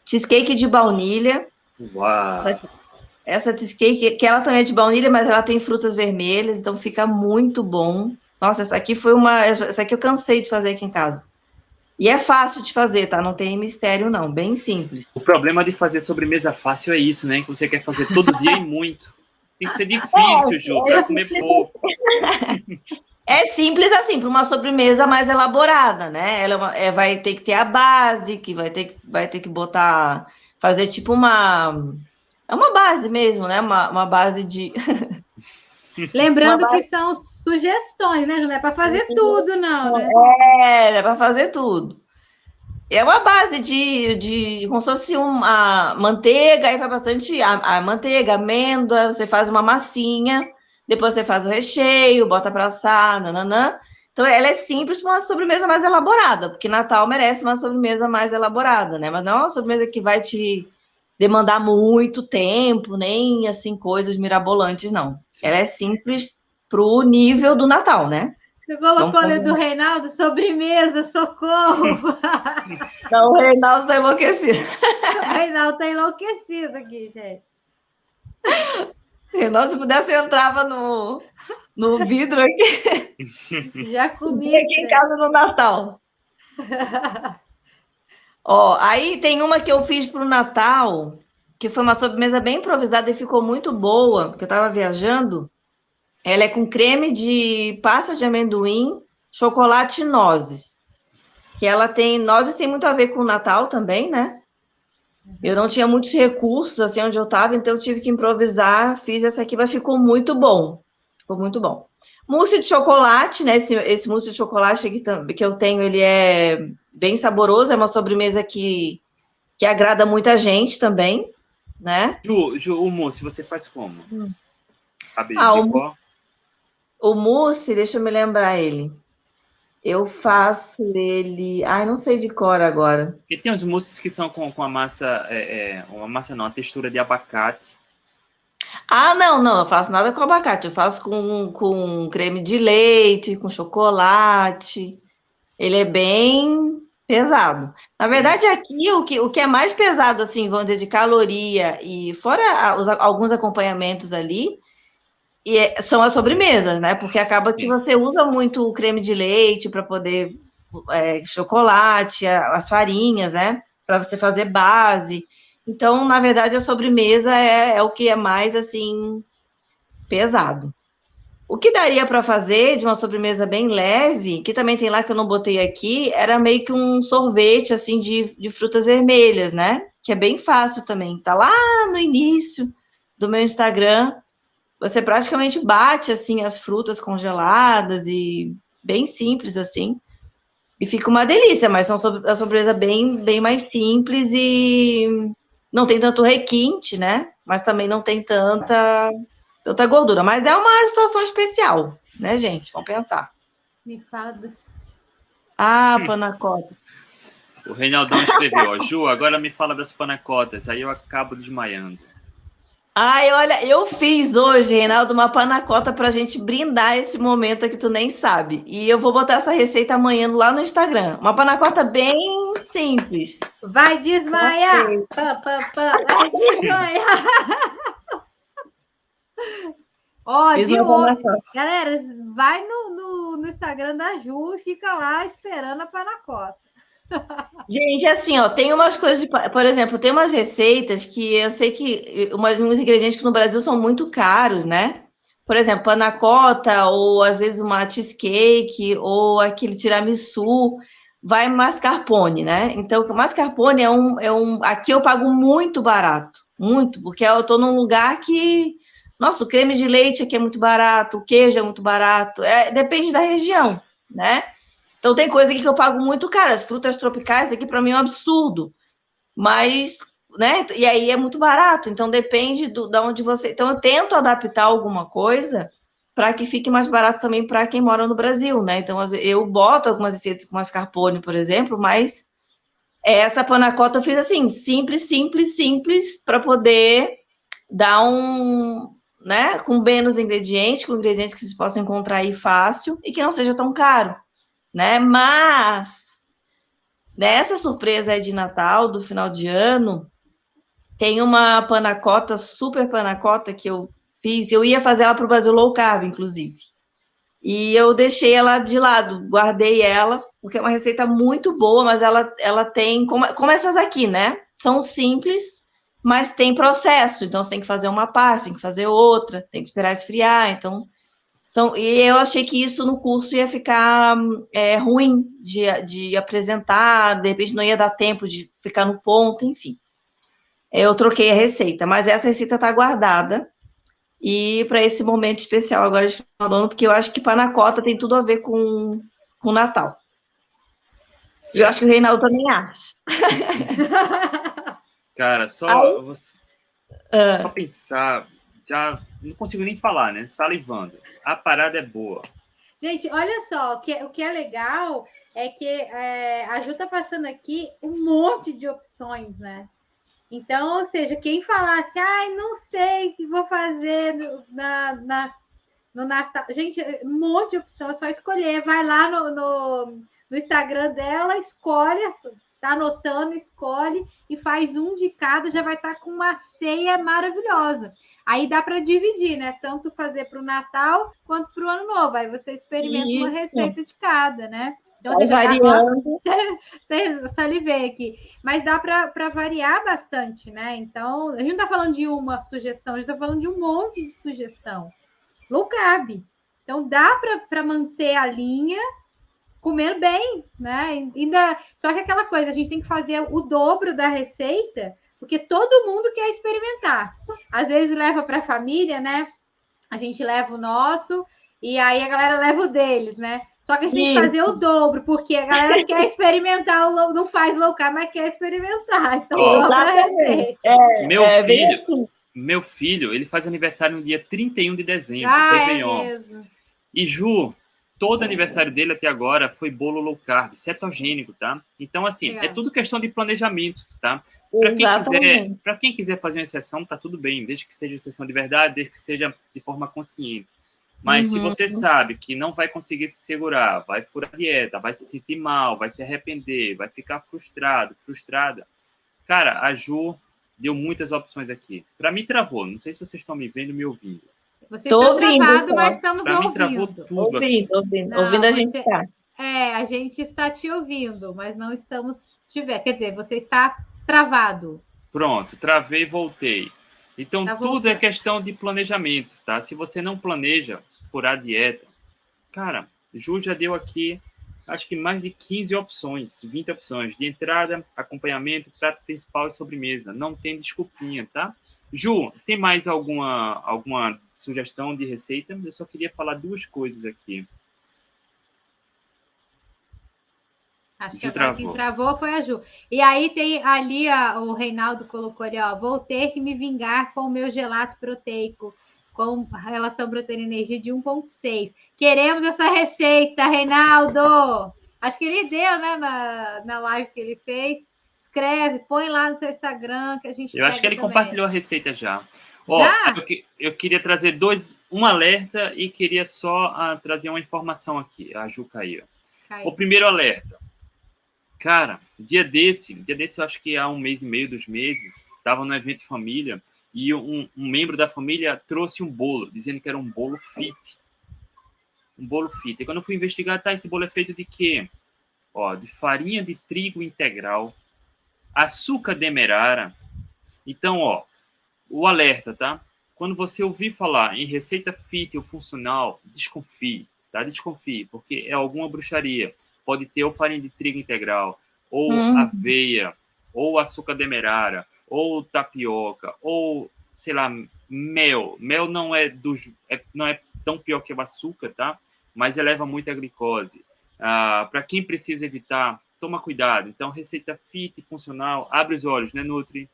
Cheesecake de baunilha. Uau! Essa cheesecake, que ela também é de baunilha, mas ela tem frutas vermelhas, então fica muito bom. Nossa, essa aqui foi uma. Essa aqui eu cansei de fazer aqui em casa. E é fácil de fazer, tá? Não tem mistério, não. Bem simples. O problema de fazer sobremesa fácil é isso, né? Que você quer fazer todo dia e muito. Tem que ser difícil, Ju, para comer pouco. É simples assim, para uma sobremesa mais elaborada, né? Ela é, é, vai ter que ter a base, que vai ter, vai ter que botar, fazer tipo uma é uma base mesmo, né? Uma, uma base de. Lembrando base... que são sugestões, né, Não é para fazer tudo, não, né? É, é para fazer tudo. É uma base de, de como se fosse uma manteiga, aí vai bastante a, a manteiga, amêndoa, você faz uma massinha, depois você faz o recheio, bota para assar, nananã. Então, ela é simples uma sobremesa mais elaborada, porque Natal merece uma sobremesa mais elaborada, né? Mas não é uma sobremesa que vai te demandar muito tempo, nem assim coisas mirabolantes, não. Sim. Ela é simples para o nível do Natal, né? Você colocou ali do Reinaldo, sobremesa, socorro! Não, o Reinaldo está enlouquecido. O Reinaldo está enlouquecido aqui, gente. Reinaldo, se pudesse, entrava no, no vidro aqui. Já comi. Aqui em casa no Natal. Ó, aí tem uma que eu fiz para o Natal, que foi uma sobremesa bem improvisada e ficou muito boa, porque eu estava viajando. Ela é com creme de pasta de amendoim, chocolate e nozes. Que ela tem. Nozes tem muito a ver com o Natal também, né? Eu não tinha muitos recursos assim onde eu estava, então eu tive que improvisar. Fiz essa aqui, mas ficou muito bom. Ficou muito bom. Mousse de chocolate, né? Esse, esse mousse de chocolate que, que eu tenho, ele é bem saboroso, é uma sobremesa que, que agrada muita gente também, né? Ju, Ju o mousse você faz como? Hum. Ah, o, o mousse, deixa eu me lembrar ele. Eu faço ele. Ai, não sei de cor agora. E tem uns mousses que são com, com a massa. É, é, uma massa não, a textura de abacate. Ah, não, não, eu faço nada com abacate. Eu faço com, com creme de leite, com chocolate. Ele é bem pesado. Na verdade, aqui o que, o que é mais pesado, assim, vamos dizer, de caloria e fora os, alguns acompanhamentos ali, e é, são as sobremesas, né? Porque acaba que você usa muito o creme de leite para poder é, chocolate, as farinhas, né? Para você fazer base. Então, na verdade, a sobremesa é, é o que é mais assim pesado. O que daria para fazer de uma sobremesa bem leve, que também tem lá que eu não botei aqui, era meio que um sorvete assim de, de frutas vermelhas, né? Que é bem fácil também. Tá lá no início do meu Instagram. Você praticamente bate assim as frutas congeladas e bem simples assim. E fica uma delícia, mas são a sobremesa bem, bem mais simples e não tem tanto requinte, né? Mas também não tem tanta tanta gordura. Mas é uma situação especial, né, gente? Vamos pensar. Me fala do... Ah, panacota. O Reinaldão escreveu, ó, Ju, agora me fala das panacotas, aí eu acabo desmaiando. Ai, olha, eu fiz hoje, Reinaldo, uma panacota para a gente brindar esse momento que tu nem sabe. E eu vou botar essa receita amanhã lá no Instagram. Uma panacota bem simples. Vai desmaiar! Pá, pá, pá. Vai desmaiar! Ó, de hoje, galera, vai no, no, no, Instagram da Ju e fica lá esperando a panacota. Gente, assim, ó, tem umas coisas, de, por exemplo, tem umas receitas que eu sei que umas, uns ingredientes que no Brasil são muito caros, né? Por exemplo, panacota, ou às vezes uma cheesecake, ou aquele tiramisu, vai mascarpone, né? Então, mascarpone é um, é um. Aqui eu pago muito barato, muito, porque eu estou num lugar que. Nossa, o creme de leite aqui é muito barato, o queijo é muito barato, é, depende da região, né? Então tem coisa aqui que eu pago muito caro. As frutas tropicais aqui para mim é um absurdo. Mas, né? E aí é muito barato. Então depende do, da onde você. Então eu tento adaptar alguma coisa para que fique mais barato também para quem mora no Brasil, né? Então eu boto algumas receitas com mascarpone, por exemplo, mas essa panacota eu fiz assim, simples, simples, simples, para poder dar um, né, com menos ingredientes, com ingredientes que vocês possam encontrar aí fácil e que não seja tão caro né? Mas nessa surpresa de Natal, do final de ano, tem uma panacota, super panacota que eu fiz. Eu ia fazer ela para o Brasil Low Carb, inclusive. E eu deixei ela de lado, guardei ela, porque é uma receita muito boa, mas ela, ela tem, como, como essas aqui, né? São simples, mas tem processo. Então, você tem que fazer uma parte, tem que fazer outra, tem que esperar esfriar. Então, são, e eu achei que isso no curso ia ficar é, ruim de, de apresentar, de repente não ia dar tempo de ficar no ponto, enfim. Eu troquei a receita, mas essa receita está guardada. E para esse momento especial agora de final do ano, porque eu acho que panacota tem tudo a ver com, com Natal. E eu acho que o Reinaldo também acha. Cara, só, Aí, você, uh, só pensar, já não consigo nem falar, né? Salivando a parada é boa. Gente, olha só, o que, o que é legal é que é, a Ju tá passando aqui um monte de opções, né? Então, ou seja, quem falasse, ai, não sei o que vou fazer no, na, na, no Natal. Gente, um monte de opção, é só escolher. Vai lá no, no, no Instagram dela, escolhe, tá anotando, escolhe e faz um de cada, já vai estar tá com uma ceia maravilhosa. Aí dá para dividir, né? Tanto fazer para o Natal quanto para o Ano Novo. Aí você experimenta Isso. uma receita de cada, né? Então, Vai variando. Salivei aqui. Mas dá para variar bastante, né? Então, a gente não está falando de uma sugestão, a gente está falando de um monte de sugestão. Low carb. Então, dá para manter a linha comendo bem, né? Ainda, só que aquela coisa, a gente tem que fazer o dobro da receita porque todo mundo quer experimentar. Às vezes leva para a família, né? A gente leva o nosso e aí a galera leva o deles, né? Só que a gente tem que fazer o dobro, porque a galera quer experimentar, o não faz low carb, mas quer experimentar. Então, oh, é, meu é, filho, assim. meu filho, ele faz aniversário no dia 31 de dezembro, ah, é mesmo. E Ju, todo aniversário dele até agora foi bolo low carb, cetogênico, tá? Então, assim, é é tudo questão de planejamento, tá? Para quem, quiser, quem quiser fazer uma exceção, tá tudo bem, desde que seja exceção de verdade, desde que seja de forma consciente. Mas uhum. se você sabe que não vai conseguir se segurar, vai furar a dieta, vai se sentir mal, vai se arrepender, vai ficar frustrado, frustrada, cara, a Ju deu muitas opções aqui. Para mim travou, não sei se vocês estão me vendo, me ouvindo. Você está travado, mas estamos pra ouvindo. Mim, travou tudo ouvindo, ouvindo, não, ouvindo a gente está. É, a gente está te ouvindo, mas não estamos te vendo. Quer dizer, você está travado. Pronto, travei e voltei. Então, tá tudo é questão de planejamento, tá? Se você não planeja furar a dieta, cara, Ju já deu aqui, acho que mais de 15 opções, 20 opções de entrada, acompanhamento, prato principal e sobremesa. Não tem desculpinha, tá? Ju, tem mais alguma, alguma sugestão de receita? Eu só queria falar duas coisas aqui. Acho que agora quem travou foi a Ju. E aí tem ali, ó, o Reinaldo colocou ali, ó, vou ter que me vingar com o meu gelato proteico, com relação proteína energia de 1,6. Queremos essa receita, Reinaldo! Acho que ele deu, né, na, na live que ele fez. Escreve, põe lá no seu Instagram que a gente. Eu acho que ele também. compartilhou a receita já. Ó, já? Eu, eu, queria trazer dois, um alerta e queria só uh, trazer uma informação aqui. A Ju caiu. caiu. O primeiro alerta Cara, dia desse, dia desse eu acho que há um mês e meio, dos meses, estava no evento de família e um, um, membro da família trouxe um bolo, dizendo que era um bolo fit. Um bolo fit. E quando eu fui investigar, tá, esse bolo é feito de quê? ó, de farinha de trigo integral, açúcar demerara. Então, ó, o alerta, tá? Quando você ouvir falar em receita fit ou funcional, desconfie, tá? Desconfie, porque é alguma bruxaria. Pode ter ou farinha de trigo integral, ou hum. aveia, ou açúcar demerara, ou tapioca, ou, sei lá, mel. Mel não é, do, é, não é tão pior que o açúcar, tá? Mas eleva muito a glicose. Ah, Para quem precisa evitar, toma cuidado. Então, receita fit, funcional, abre os olhos, né, Nutri?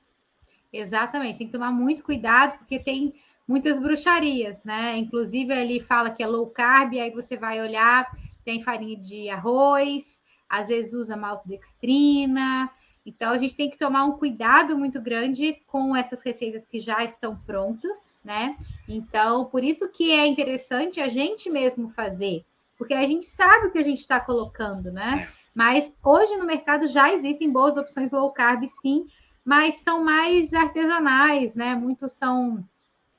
Exatamente, tem que tomar muito cuidado, porque tem muitas bruxarias, né? Inclusive, ele fala que é low carb, aí você vai olhar, tem farinha de arroz, às vezes usa maltodextrina. Então, a gente tem que tomar um cuidado muito grande com essas receitas que já estão prontas, né? Então, por isso que é interessante a gente mesmo fazer, porque a gente sabe o que a gente está colocando, né? É. Mas hoje no mercado já existem boas opções low carb, sim, mas são mais artesanais, né? Muitos são,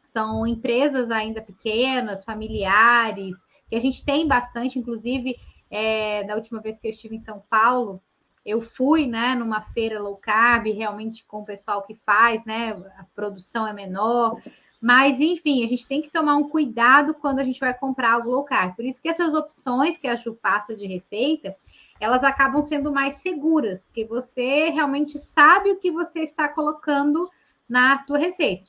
são empresas ainda pequenas, familiares, que a gente tem bastante, inclusive, é, da última vez que eu estive em São Paulo, eu fui, né, numa feira low carb, realmente com o pessoal que faz, né? A produção é menor, mas enfim, a gente tem que tomar um cuidado quando a gente vai comprar algo low carb. Por isso que essas opções que a Ju passa de receita, elas acabam sendo mais seguras, porque você realmente sabe o que você está colocando na tua receita.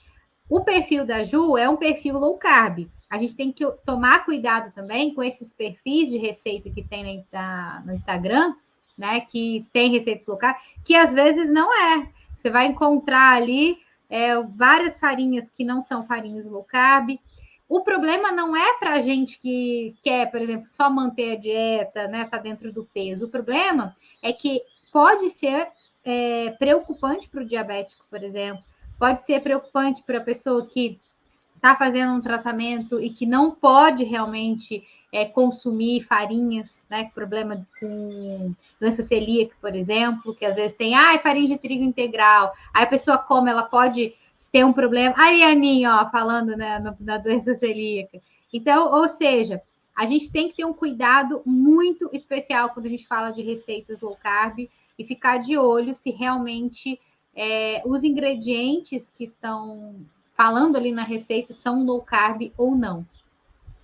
O perfil da Ju é um perfil low carb. A gente tem que tomar cuidado também com esses perfis de receita que tem no Instagram, né? Que tem receitas low carb, que às vezes não é. Você vai encontrar ali é, várias farinhas que não são farinhas low carb, o problema não é para a gente que quer, por exemplo, só manter a dieta, né? Tá dentro do peso. O problema é que pode ser é, preocupante para o diabético, por exemplo. Pode ser preocupante para a pessoa que está fazendo um tratamento e que não pode realmente é, consumir farinhas, né? Problema com doença celíaca, por exemplo, que às vezes tem, ah, farinha de trigo integral. Aí a pessoa come, ela pode tem um problema. Aí, Aninha, ó, falando né, na doença celíaca. Então, ou seja, a gente tem que ter um cuidado muito especial quando a gente fala de receitas low carb e ficar de olho se realmente é, os ingredientes que estão falando ali na receita são low carb ou não.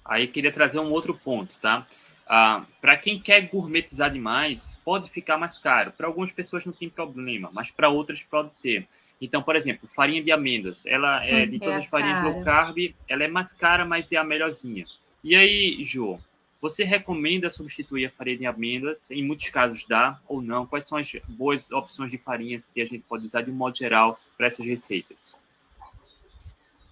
Aí queria trazer um outro ponto, tá? Ah, para quem quer gourmetizar demais, pode ficar mais caro. Para algumas pessoas não tem problema, mas para outras pode ter. Então, por exemplo, farinha de amêndoas, ela é de todas é as farinhas low carb, ela é mais cara, mas é a melhorzinha. E aí, Jô, você recomenda substituir a farinha de amêndoas? Em muitos casos dá ou não? Quais são as boas opções de farinhas que a gente pode usar de um modo geral para essas receitas?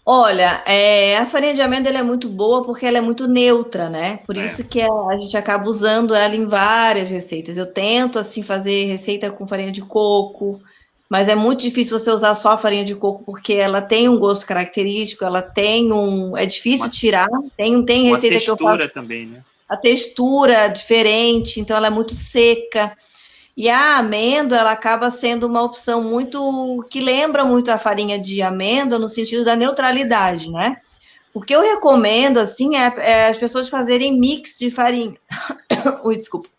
Olha, é, a farinha de amêndoa é muito boa porque ela é muito neutra, né? Por é. isso que a, a, gente acaba usando ela em várias receitas. Eu tento assim fazer receita com farinha de coco, mas é muito difícil você usar só a farinha de coco porque ela tem um gosto característico, ela tem um, é difícil uma, tirar. Tem tem receita que eu faço. também, né? A textura é diferente, então ela é muito seca. E a amêndoa, ela acaba sendo uma opção muito que lembra muito a farinha de amêndoa no sentido da neutralidade, né? O que eu recomendo, assim, é, é as pessoas fazerem mix de farinha. Ui, desculpa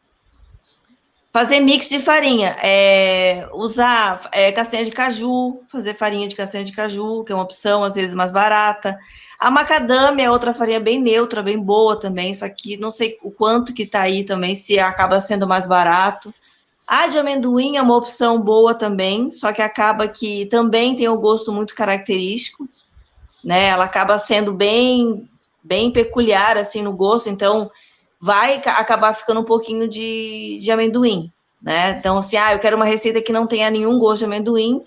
Fazer mix de farinha, é, usar é, castanha de caju, fazer farinha de castanha de caju, que é uma opção às vezes mais barata. A macadâmia é outra farinha bem neutra, bem boa também, só que não sei o quanto que tá aí também, se acaba sendo mais barato. A de amendoim é uma opção boa também, só que acaba que também tem um gosto muito característico, né? Ela acaba sendo bem bem peculiar assim no gosto, então vai acabar ficando um pouquinho de, de amendoim, né? Então, assim, ah, eu quero uma receita que não tenha nenhum gosto de amendoim,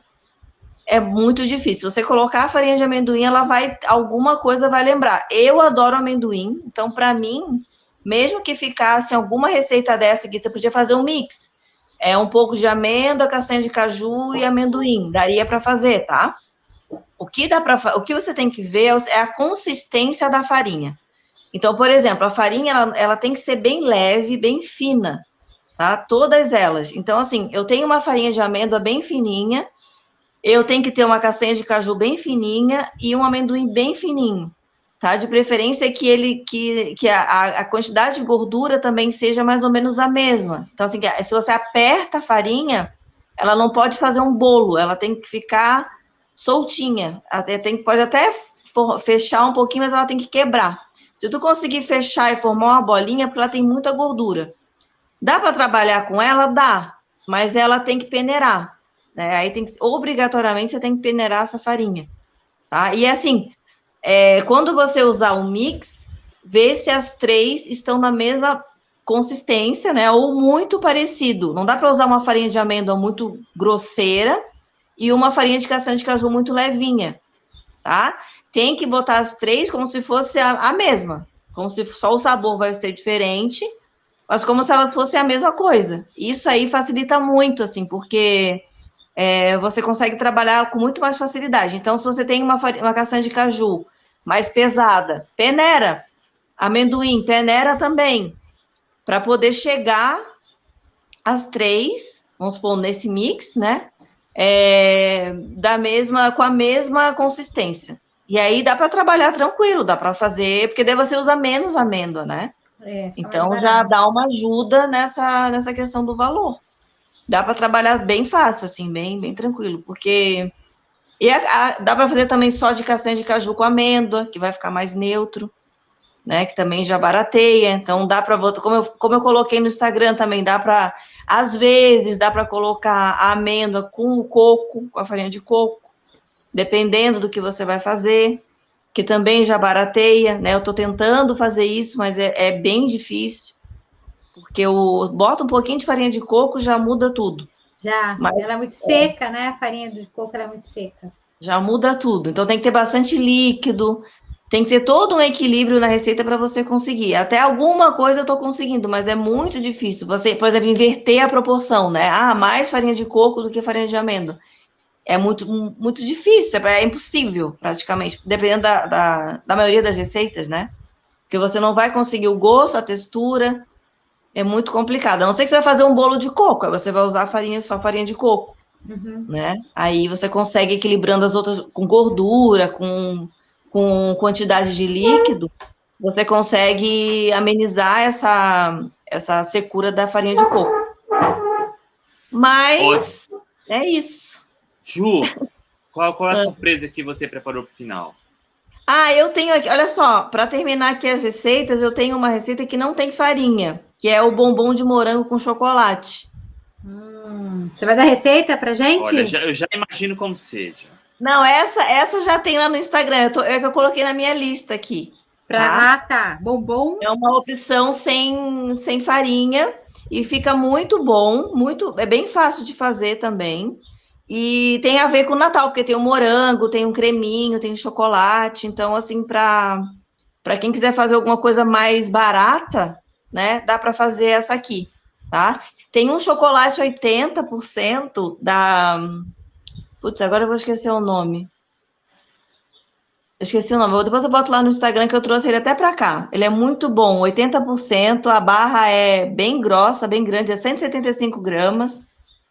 é muito difícil. Você colocar a farinha de amendoim, ela vai, alguma coisa vai lembrar. Eu adoro amendoim, então, para mim, mesmo que ficasse alguma receita dessa aqui, você podia fazer um mix. É um pouco de amêndoa, castanha de caju e amendoim. Daria para fazer, tá? O que dá para o que você tem que ver é a consistência da farinha. Então, por exemplo, a farinha ela, ela tem que ser bem leve, bem fina, tá? Todas elas. Então, assim, eu tenho uma farinha de amêndoa bem fininha, eu tenho que ter uma castanha de caju bem fininha e um amendoim bem fininho. tá? De preferência que ele que, que a, a quantidade de gordura também seja mais ou menos a mesma. Então, assim, se você aperta a farinha, ela não pode fazer um bolo, ela tem que ficar soltinha. Até tem, pode até fechar um pouquinho, mas ela tem que quebrar. Se tu conseguir fechar e formar uma bolinha, porque ela tem muita gordura. Dá para trabalhar com ela? Dá, mas ela tem que peneirar. Né? Aí tem que, obrigatoriamente você tem que peneirar essa farinha. Tá? E assim, é, quando você usar o mix, vê se as três estão na mesma consistência, né? Ou muito parecido. Não dá para usar uma farinha de amêndoa muito grosseira e uma farinha de castanha de caju muito levinha, tá? Tem que botar as três como se fosse a, a mesma, como se só o sabor vai ser diferente, mas como se elas fossem a mesma coisa. Isso aí facilita muito, assim, porque é, você consegue trabalhar com muito mais facilidade. Então, se você tem uma, uma castanha de caju mais pesada, peneira. Amendoim, peneira também. Para poder chegar às três, vamos supor, nesse mix, né? É, da mesma, com a mesma consistência. E aí dá para trabalhar tranquilo, dá para fazer, porque daí você usa menos amêndoa, né? É, então já dá uma ajuda nessa, nessa questão do valor. Dá para trabalhar bem fácil, assim, bem, bem tranquilo, porque e a, a, dá para fazer também só de castanha de caju com amêndoa, que vai ficar mais neutro, né? Que também já barateia. Então dá para botar, como eu, como eu coloquei no Instagram também, dá para às vezes dá para colocar a amêndoa com o coco, com a farinha de coco, dependendo do que você vai fazer, que também já barateia, né? Eu estou tentando fazer isso, mas é, é bem difícil, porque eu boto um pouquinho de farinha de coco já muda tudo. Já, Mas, ela é muito seca, é. né? A farinha de coco é muito seca. Já muda tudo. Então tem que ter bastante líquido, tem que ter todo um equilíbrio na receita para você conseguir. Até alguma coisa eu estou conseguindo, mas é muito difícil. Você, por exemplo, inverter a proporção, né? Ah, mais farinha de coco do que farinha de amêndoa. É muito, muito difícil, é, é impossível, praticamente, dependendo da, da, da maioria das receitas, né? Porque você não vai conseguir o gosto, a textura, é muito complicado. A não ser que você vai fazer um bolo de coco, aí você vai usar farinha, só farinha de coco. Uhum. Né? Aí você consegue equilibrando as outras com gordura, com, com quantidade de líquido, você consegue amenizar essa, essa secura da farinha de coco. Mas é isso. Ju, qual, qual é a ah. surpresa que você preparou para o final? Ah, eu tenho aqui, olha só, para terminar aqui as receitas, eu tenho uma receita que não tem farinha que é o bombom de morango com chocolate. Hum, você vai dar receita pra gente? Olha, já, eu já imagino como seja. Não, essa, essa já tem lá no Instagram. Eu tô, é que eu coloquei na minha lista aqui. Pra, tá? Ah, tá. Bombom. É uma opção sem, sem farinha e fica muito bom, muito, é bem fácil de fazer também. E tem a ver com o Natal, porque tem o morango, tem um creminho, tem o chocolate. Então, assim, para quem quiser fazer alguma coisa mais barata, né? Dá para fazer essa aqui, tá? Tem um chocolate 80% da. Putz, agora eu vou esquecer o nome. Esqueci o nome. Depois eu boto lá no Instagram que eu trouxe ele até para cá. Ele é muito bom, 80%. A barra é bem grossa, bem grande, é 175 gramas.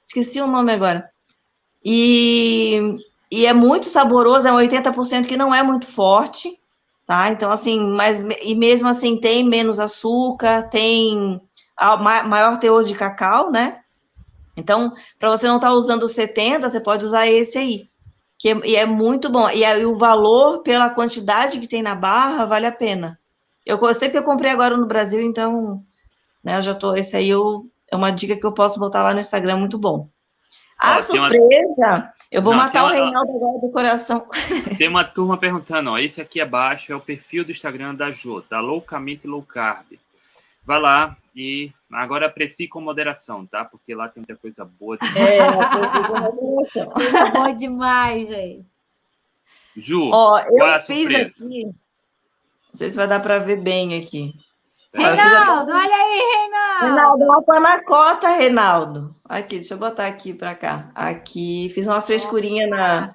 Esqueci o nome agora. E, e é muito saboroso, é um 80% que não é muito forte tá? Então, assim, mas e mesmo assim tem menos açúcar, tem maior teor de cacau, né? Então, para você não estar tá usando 70, você pode usar esse aí, que é, e é muito bom. E aí o valor pela quantidade que tem na barra vale a pena. Eu sei que eu comprei agora no Brasil, então, né, eu já tô, esse aí eu, é uma dica que eu posso botar lá no Instagram, muito bom. A surpresa, uma... eu vou não, matar uma... o Reinaldo agora do coração. Tem uma turma perguntando, ó, esse aqui abaixo é o perfil do Instagram da Jô, da Loucamente Low Carb. Vai lá e agora aprecie com moderação, tá? Porque lá tem muita coisa boa. É, coisa boa demais, gente. Ju, ó, eu é fiz aqui. Não sei se vai dar para ver bem aqui. Reinaldo, olha aí, Reinaldo. Reinaldo, uma panacota, Reinaldo. Aqui, deixa eu botar aqui para cá. Aqui, fiz uma frescurinha na.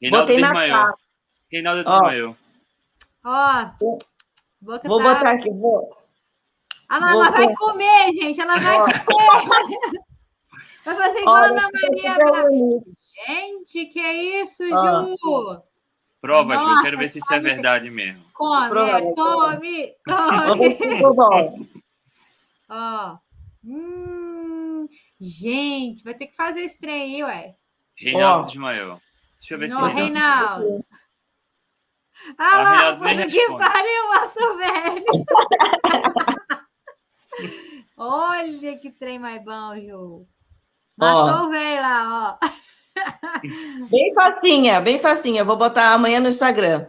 Reinaldo Botei na capa. Reinaldo desmaiou. Ó, vou botar aqui, vou. Ela, ela vai comer, gente. Ela vai comer. Vai fazer igual a Ana Maria. Pra... Gente, que é isso, Ó. Ju? Prova, Nossa, Ju, quero ver se isso é verdade mesmo. Come, Prova, é, come, come. come. Ó. Hum, gente, vai ter que fazer esse trem aí, ué. Reinaldo desmaiou. Deixa eu ver Não, se Reinaldo. Ah, lá, puta que pariu, matou velho. Olha que trem mais bom, Ju. Matou o velho lá, ó. Bem facinha, bem facinha. Vou botar amanhã no Instagram.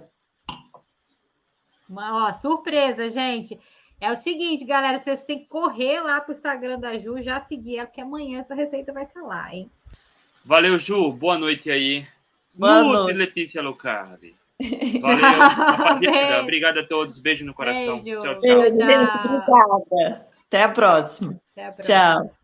Uma, ó, surpresa, gente. É o seguinte, galera, vocês têm que correr lá pro Instagram da Ju, já seguir, porque amanhã essa receita vai estar lá, hein? Valeu, Ju. Boa noite aí. Boa noite, Letícia Lucardi. Valeu, rapaziada. Obrigado a todos. Beijo no coração. Beijo. Tchau, tchau. Beijo, tchau. Obrigada. Até a próxima. Até a próxima. Tchau.